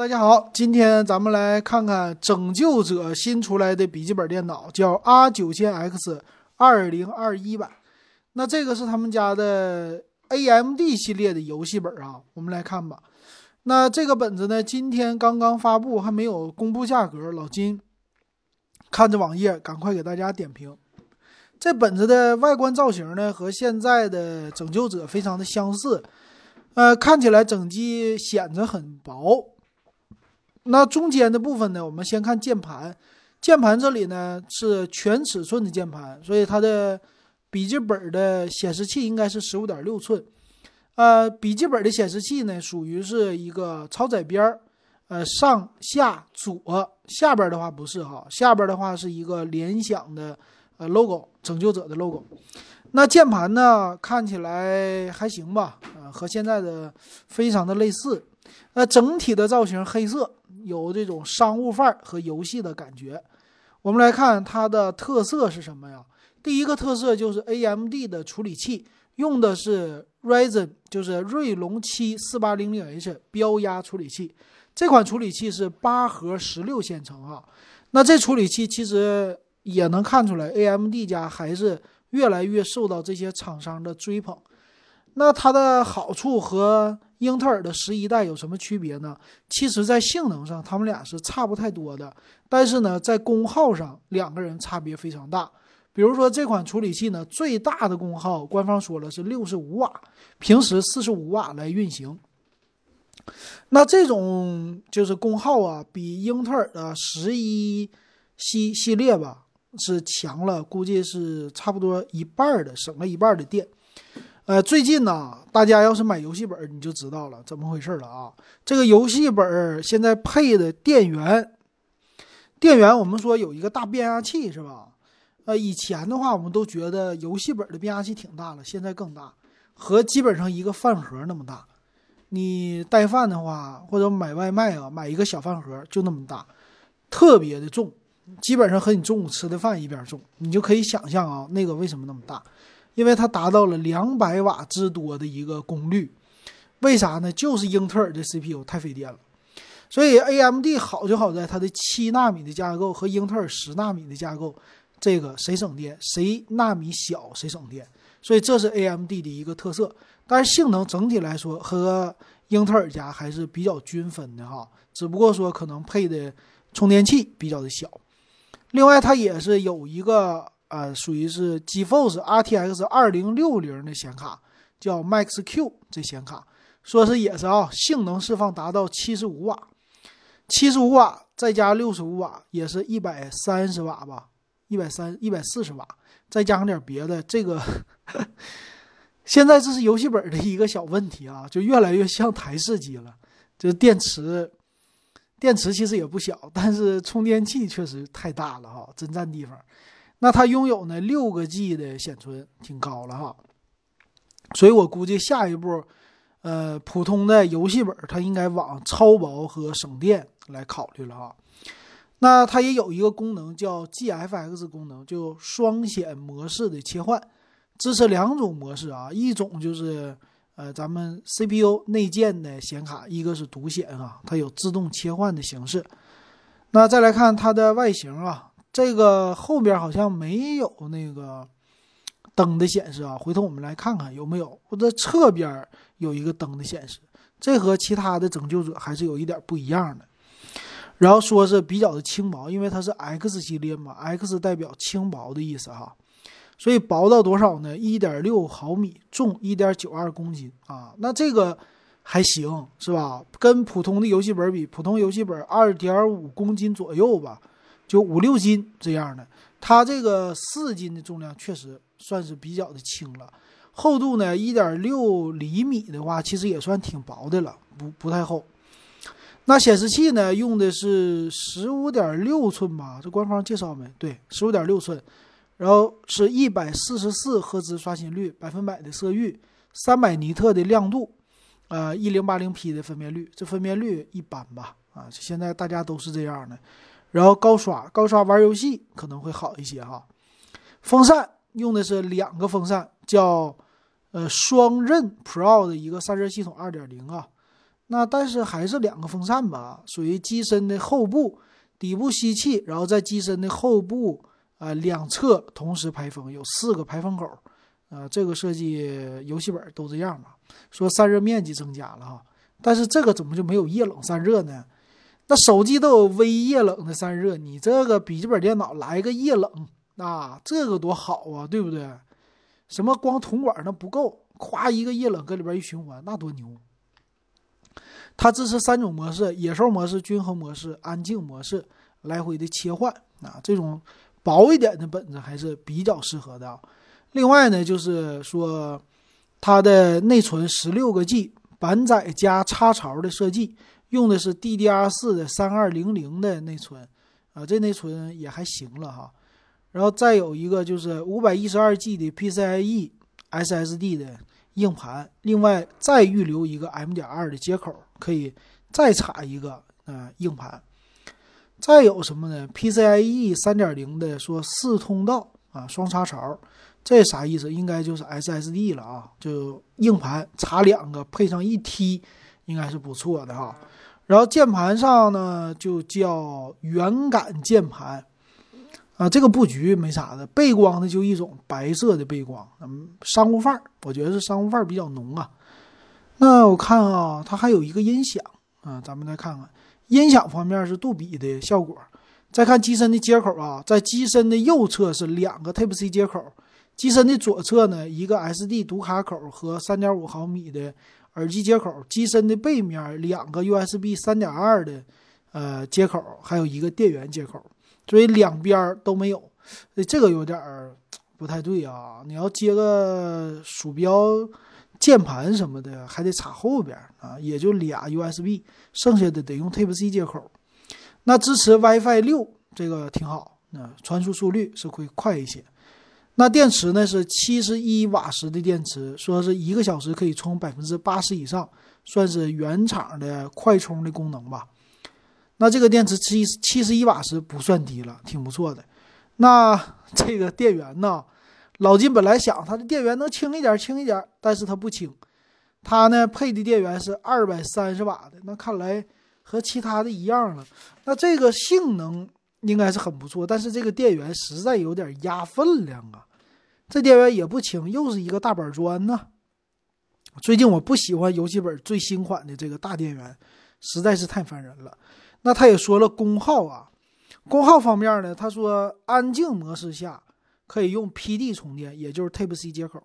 大家好，今天咱们来看看拯救者新出来的笔记本电脑，叫 R 九千 X 二零二一版。那这个是他们家的 AMD 系列的游戏本啊，我们来看吧。那这个本子呢，今天刚刚发布，还没有公布价格。老金看着网页，赶快给大家点评。这本子的外观造型呢，和现在的拯救者非常的相似，呃，看起来整机显得很薄。那中间的部分呢，我们先看键盘，键盘这里呢是全尺寸的键盘，所以它的笔记本的显示器应该是十五点六寸。呃，笔记本的显示器呢，属于是一个超窄边儿，呃，上下左下边的话不是哈，下边的话是一个联想的。呃，logo 拯救者的 logo，那键盘呢，看起来还行吧？呃，和现在的非常的类似。那整体的造型黑色，有这种商务范儿和游戏的感觉。我们来看它的特色是什么呀？第一个特色就是 AMD 的处理器用的是 Ryzen，就是锐龙七四八零零 H 标压处理器。这款处理器是八核十六线程啊。那这处理器其实。也能看出来，AMD 家还是越来越受到这些厂商的追捧。那它的好处和英特尔的十一代有什么区别呢？其实，在性能上，他们俩是差不太多的。但是呢，在功耗上，两个人差别非常大。比如说，这款处理器呢，最大的功耗，官方说了是六十五瓦，平时四十五瓦来运行。那这种就是功耗啊，比英特尔的十一系系列吧。是强了，估计是差不多一半的，省了一半的电。呃，最近呢，大家要是买游戏本，你就知道了怎么回事了啊。这个游戏本现在配的电源，电源我们说有一个大变压器是吧？呃，以前的话我们都觉得游戏本的变压器挺大了，现在更大，和基本上一个饭盒那么大。你带饭的话，或者买外卖啊，买一个小饭盒就那么大，特别的重。基本上和你中午吃的饭一边重，你就可以想象啊，那个为什么那么大？因为它达到了两百瓦之多的一个功率，为啥呢？就是英特尔的 CPU 太费电了。所以 AMD 好就好在它的七纳米的架构和英特尔十纳米的架构，这个谁省电谁纳米小谁省电，所以这是 AMD 的一个特色。但是性能整体来说和英特尔家还是比较均分的哈，只不过说可能配的充电器比较的小。另外，它也是有一个呃，属于是 GeForce RTX 二零六零的显卡，叫 Max Q 这显卡，说是也是啊，性能释放达到七十五瓦，七十五瓦再加六十五瓦，也是一百三十瓦吧，一百三一百四十瓦，再加上点别的，这个现在这是游戏本的一个小问题啊，就越来越像台式机了，就电池。电池其实也不小，但是充电器确实太大了哈，真占地方。那它拥有呢六个 G 的显存，挺高了哈。所以我估计下一步，呃，普通的游戏本它应该往超薄和省电来考虑了哈。那它也有一个功能叫 GFX 功能，就双显模式的切换，支持两种模式啊，一种就是。呃，咱们 CPU 内建的显卡，一个是独显啊，它有自动切换的形式。那再来看它的外形啊，这个后边好像没有那个灯的显示啊，回头我们来看看有没有。或者侧边有一个灯的显示，这和其他的拯救者还是有一点不一样的。然后说是比较的轻薄，因为它是 X 系列嘛，X 代表轻薄的意思哈。所以薄到多少呢？一点六毫米，重一点九二公斤啊，那这个还行是吧？跟普通的游戏本比，普通游戏本二点五公斤左右吧，就五六斤这样的。它这个四斤的重量确实算是比较的轻了。厚度呢，一点六厘米的话，其实也算挺薄的了，不不太厚。那显示器呢，用的是十五点六寸吧？这官方介绍没？对，十五点六寸。然后是一百四十四赫兹刷新率，百分百的色域，三百尼特的亮度，呃，一零八零 P 的分辨率，这分辨率一般吧，啊，现在大家都是这样的。然后高刷，高刷玩游戏可能会好一些哈。风扇用的是两个风扇，叫呃双刃 Pro 的一个散热系统二点零啊。那但是还是两个风扇吧，属于机身的后部，底部吸气，然后在机身的后部啊两侧同时排风，有四个排风口。啊，这个设计游戏本都这样吧？说散热面积增加了哈，但是这个怎么就没有液冷散热呢？那手机都有微液冷的散热，你这个笔记本电脑来个液冷，那这个多好啊，对不对？什么光铜管那不够，咵一个液冷搁里边一循环，那多牛！它支持三种模式：野兽模式、均衡模式、安静模式，来回的切换啊。这种薄一点的本子还是比较适合的。另外呢，就是说它的内存十六个 G，板载加插槽的设计，用的是 DDR4 的三二零零的内存啊，这内存也还行了哈。然后再有一个就是五百一十二 G 的 PCIe SSD 的硬盘，另外再预留一个 M 点二的接口，可以再插一个呃硬盘。再有什么呢？PCIe 三点零的说四通道啊，双插槽。这啥意思？应该就是 SSD 了啊，就硬盘插两个，配上一 T，应该是不错的哈。然后键盘上呢，就叫圆感键盘啊，这个布局没啥的，背光的就一种白色的背光，嗯，商务范儿，我觉得是商务范儿比较浓啊。那我看啊，它还有一个音响啊，咱们再看看音响方面是杜比的效果。再看机身的接口啊，在机身的右侧是两个 Type C 接口。机身的左侧呢，一个 SD 读卡口和3.5毫米的耳机接口；机身的背面两个 USB 3.2的呃接口，还有一个电源接口，所以两边都没有。这个有点不太对啊！你要接个鼠标、键盘什么的，还得插后边啊，也就俩 USB，剩下的得用 Type C 接口。那支持 WiFi 六，这个挺好，那传输速率是会快一些。那电池呢是七十一瓦时的电池，说是一个小时可以充百分之八十以上，算是原厂的快充的功能吧。那这个电池七七十一瓦时不算低了，挺不错的。那 这个电源呢，老金本来想它的电源能轻一点，轻一点，但是它不轻。它呢配的电源是二百三十瓦的，那看来和其他的一样了。那这个性能应该是很不错，但是这个电源实在有点压分量啊。这电源也不轻，又是一个大板砖呢。最近我不喜欢游戏本最新款的这个大电源，实在是太烦人了。那他也说了功耗啊，功耗方面呢，他说安静模式下可以用 PD 充电，也就是 Type C 接口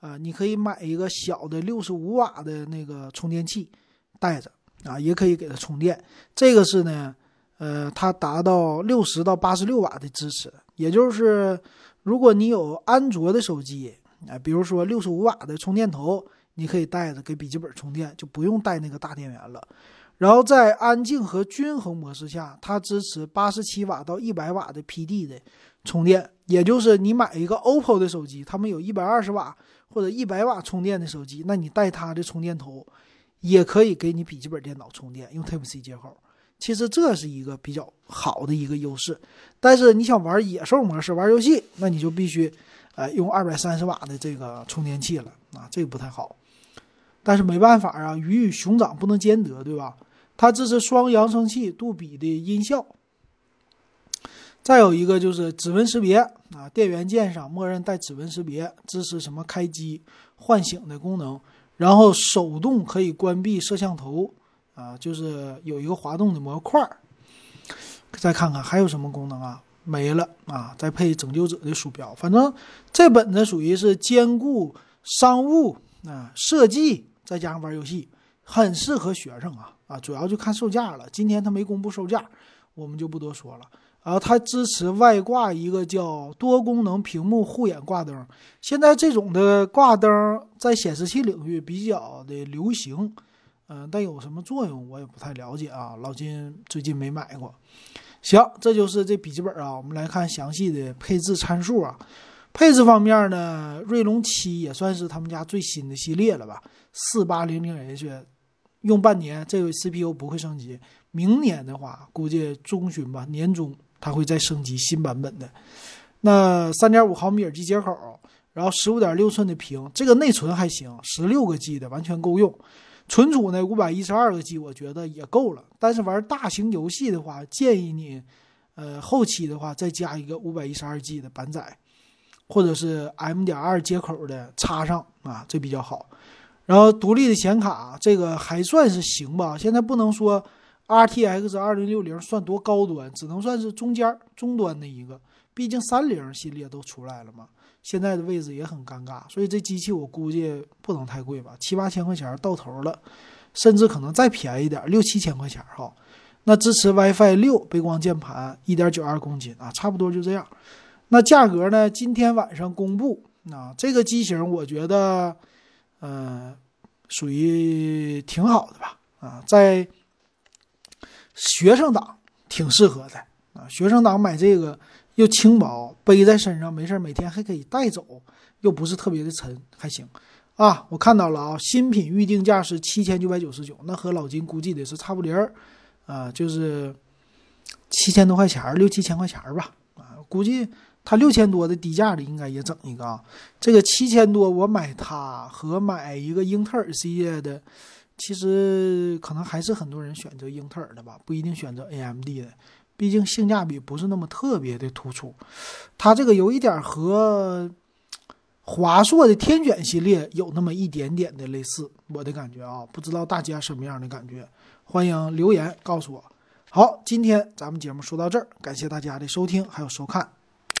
啊，你可以买一个小的六十五瓦的那个充电器带着啊，也可以给它充电。这个是呢，呃，它达到六十到八十六瓦的支持，也就是。如果你有安卓的手机，啊，比如说六十五瓦的充电头，你可以带着给笔记本充电，就不用带那个大电源了。然后在安静和均衡模式下，它支持八十七瓦到一百瓦的 PD 的充电，也就是你买一个 OPPO 的手机，他们有一百二十瓦或者一百瓦充电的手机，那你带它的充电头，也可以给你笔记本电脑充电，用 Type C 接口。其实这是一个比较好的一个优势，但是你想玩野兽模式玩游戏，那你就必须，呃，用二百三十瓦的这个充电器了啊，这个不太好。但是没办法啊，鱼与熊掌不能兼得，对吧？它支持双扬声器、杜比的音效。再有一个就是指纹识别啊，电源键上默认带指纹识别，支持什么开机、唤醒的功能，然后手动可以关闭摄像头。啊，就是有一个滑动的模块儿，再看看还有什么功能啊？没了啊！再配拯救者的鼠标，反正这本子属于是兼顾商务啊、设计，再加上玩游戏，很适合学生啊啊！主要就看售价了，今天它没公布售价，我们就不多说了。然后它支持外挂一个叫多功能屏幕护眼挂灯，现在这种的挂灯在显示器领域比较的流行。嗯，但有什么作用我也不太了解啊。老金最近没买过。行，这就是这笔记本啊。我们来看详细的配置参数啊。配置方面呢，锐龙七也算是他们家最新的系列了吧？四八零零 H，用半年，这个 CPU 不会升级。明年的话，估计中旬吧，年中它会再升级新版本的。那三点五毫米耳机接口，然后十五点六寸的屏，这个内存还行，十六个 G 的完全够用。存储呢，五百一十二个 G，我觉得也够了。但是玩大型游戏的话，建议你，呃，后期的话再加一个五百一十二 G 的板载，或者是 M 点二接口的插上啊，这比较好。然后独立的显卡，这个还算是行吧。现在不能说 RTX 二零六零算多高端，只能算是中间中端的一个。毕竟三零系列都出来了嘛。现在的位置也很尴尬，所以这机器我估计不能太贵吧，七八千块钱到头了，甚至可能再便宜点，六七千块钱哈。那支持 WiFi 六，背光键盘，一点九二公斤啊，差不多就这样。那价格呢？今天晚上公布。啊这个机型我觉得，嗯，属于挺好的吧？啊，在学生党挺适合的啊，学生党买这个。又轻薄，背在身上没事每天还可以带走，又不是特别的沉，还行啊。我看到了啊，新品预定价是七千九百九十九，那和老金估计的是差不离儿啊，就是七千多块钱六七千块钱吧啊。估计他六千多的低价的应该也整一个啊。这个七千多，我买它和买一个英特尔系列的，其实可能还是很多人选择英特尔的吧，不一定选择 AMD 的。毕竟性价比不是那么特别的突出，它这个有一点和华硕的天选系列有那么一点点的类似，我的感觉啊，不知道大家什么样的感觉，欢迎留言告诉我。好，今天咱们节目说到这儿，感谢大家的收听还有收看。